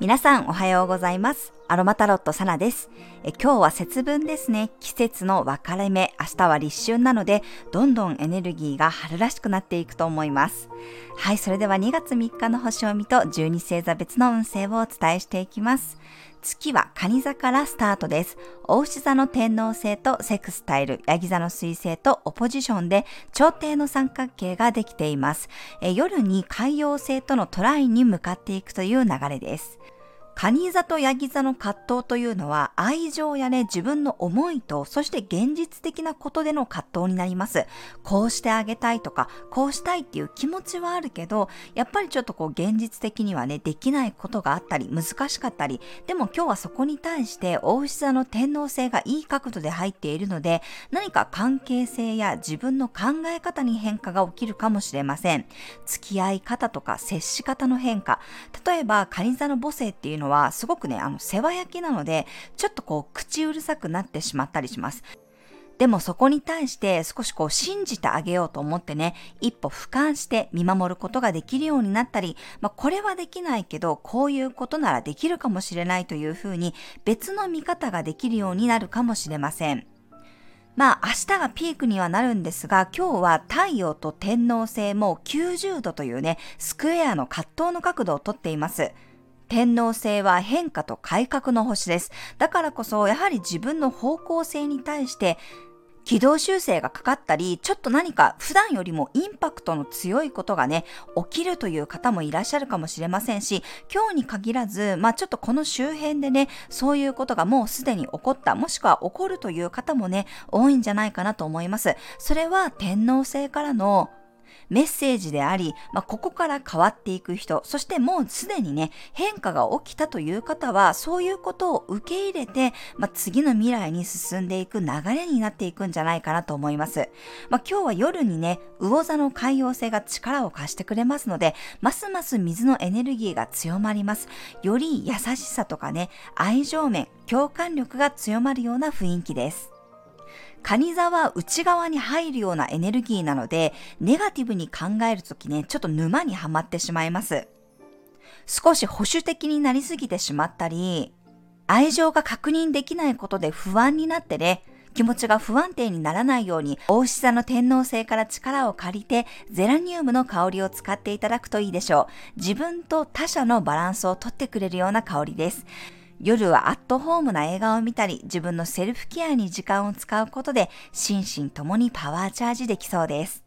皆さんおはようございます。アロマタロットサナですえ。今日は節分ですね。季節の分かれ目。明日は立春なので、どんどんエネルギーが春らしくなっていくと思います。はい、それでは2月3日の星を見と12星座別の運勢をお伝えしていきます。月は蟹座からスタートです。大牛座の天皇星とセクスタイル、ヤギ座の水星とオポジションで朝廷の三角形ができています。え夜に海洋星とのトライに向かっていくという流れです。蟹座とヤギ座の葛藤というのは愛情やね、自分の思いと、そして現実的なことでの葛藤になります。こうしてあげたいとか、こうしたいっていう気持ちはあるけど、やっぱりちょっとこう現実的にはね、できないことがあったり、難しかったり、でも今日はそこに対して大牛座の天皇星がいい角度で入っているので、何か関係性や自分の考え方に変化が起きるかもしれません。付き合い方とか接し方の変化。例えば、蟹座の母性っていうのははすごくね、あの、世話焼きなので、ちょっとこう、口うるさくなってしまったりします。でもそこに対して少しこう信じてあげようと思ってね、一歩俯瞰して見守ることができるようになったり、まあ、これはできないけど、こういうことならできるかもしれないというふうに別の見方ができるようになるかもしれません。まあ明日がピークにはなるんですが、今日は太陽と天王星も90度というね、スクエアの葛藤の角度をとっています。天皇星は変化と改革の星です。だからこそ、やはり自分の方向性に対して、軌道修正がかかったり、ちょっと何か普段よりもインパクトの強いことがね、起きるという方もいらっしゃるかもしれませんし、今日に限らず、まあちょっとこの周辺でね、そういうことがもうすでに起こった、もしくは起こるという方もね、多いんじゃないかなと思います。それは天皇星からのメッセージであり、まあ、ここから変わっていく人、そしてもうすでにね、変化が起きたという方は、そういうことを受け入れて、まあ、次の未来に進んでいく流れになっていくんじゃないかなと思います。まあ、今日は夜にね、魚座の海洋星が力を貸してくれますので、ますます水のエネルギーが強まります。より優しさとかね、愛情面、共感力が強まるような雰囲気です。蟹座は内側に入るようなエネルギーなので、ネガティブに考えるときね、ちょっと沼にはまってしまいます。少し保守的になりすぎてしまったり、愛情が確認できないことで不安になってね、気持ちが不安定にならないように、大牛座の天皇星から力を借りて、ゼラニウムの香りを使っていただくといいでしょう。自分と他者のバランスをとってくれるような香りです。夜はアットホームな映画を見たり、自分のセルフケアに時間を使うことで、心身ともにパワーチャージできそうです。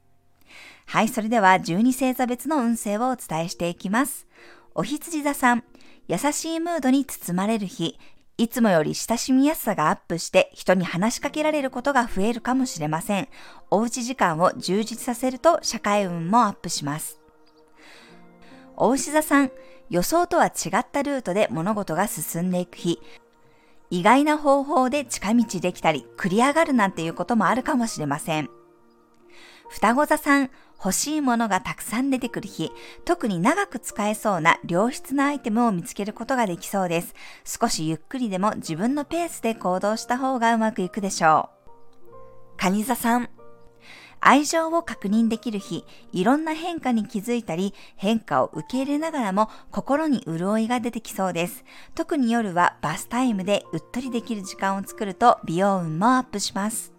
はい、それでは12星座別の運勢をお伝えしていきます。お羊座さん、優しいムードに包まれる日、いつもより親しみやすさがアップして人に話しかけられることが増えるかもしれません。おうち時間を充実させると社会運もアップします。お牛座さん、予想とは違ったルートで物事が進んでいく日、意外な方法で近道できたり、繰り上がるなんていうこともあるかもしれません。双子座さん、欲しいものがたくさん出てくる日、特に長く使えそうな良質なアイテムを見つけることができそうです。少しゆっくりでも自分のペースで行動した方がうまくいくでしょう。蟹座さん、愛情を確認できる日、いろんな変化に気づいたり、変化を受け入れながらも心に潤いが出てきそうです。特に夜はバスタイムでうっとりできる時間を作ると美容運もアップします。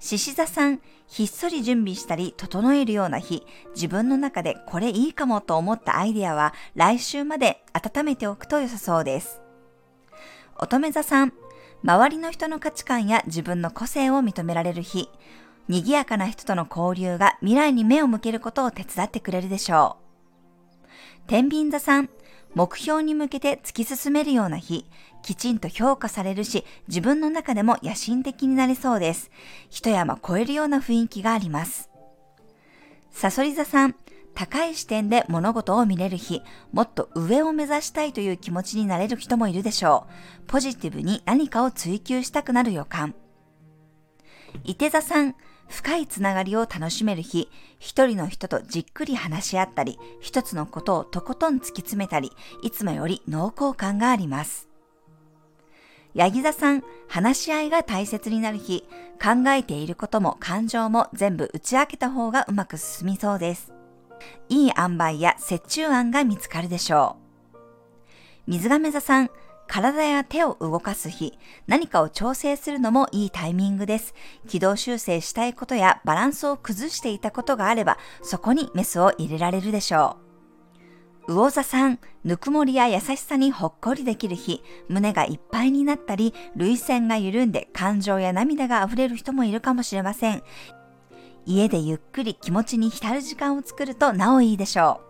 獅子座さん、ひっそり準備したり整えるような日、自分の中でこれいいかもと思ったアイデアは来週まで温めておくと良さそうです。乙女座さん、周りの人の価値観や自分の個性を認められる日、賑やかな人との交流が未来に目を向けることを手伝ってくれるでしょう。天秤座さん、目標に向けて突き進めるような日、きちんと評価されるし、自分の中でも野心的になれそうです。一山超えるような雰囲気があります。サソリ座さん、高い視点で物事を見れる日、もっと上を目指したいという気持ちになれる人もいるでしょう。ポジティブに何かを追求したくなる予感。伊手座さん、深いつながりを楽しめる日、一人の人とじっくり話し合ったり、一つのことをとことん突き詰めたり、いつもより濃厚感があります。ヤギ座さん、話し合いが大切になる日、考えていることも感情も全部打ち明けた方がうまく進みそうです。いい塩梅や折衷案が見つかるでしょう。水亀座さん、体や手を動かす日、何かを調整するのもいいタイミングです。軌道修正したいことやバランスを崩していたことがあれば、そこにメスを入れられるでしょう。魚座さん、ぬくもりや優しさにほっこりできる日、胸がいっぱいになったり、涙腺が緩んで感情や涙が溢れる人もいるかもしれません。家でゆっくり気持ちに浸る時間を作るとなおいいでしょう。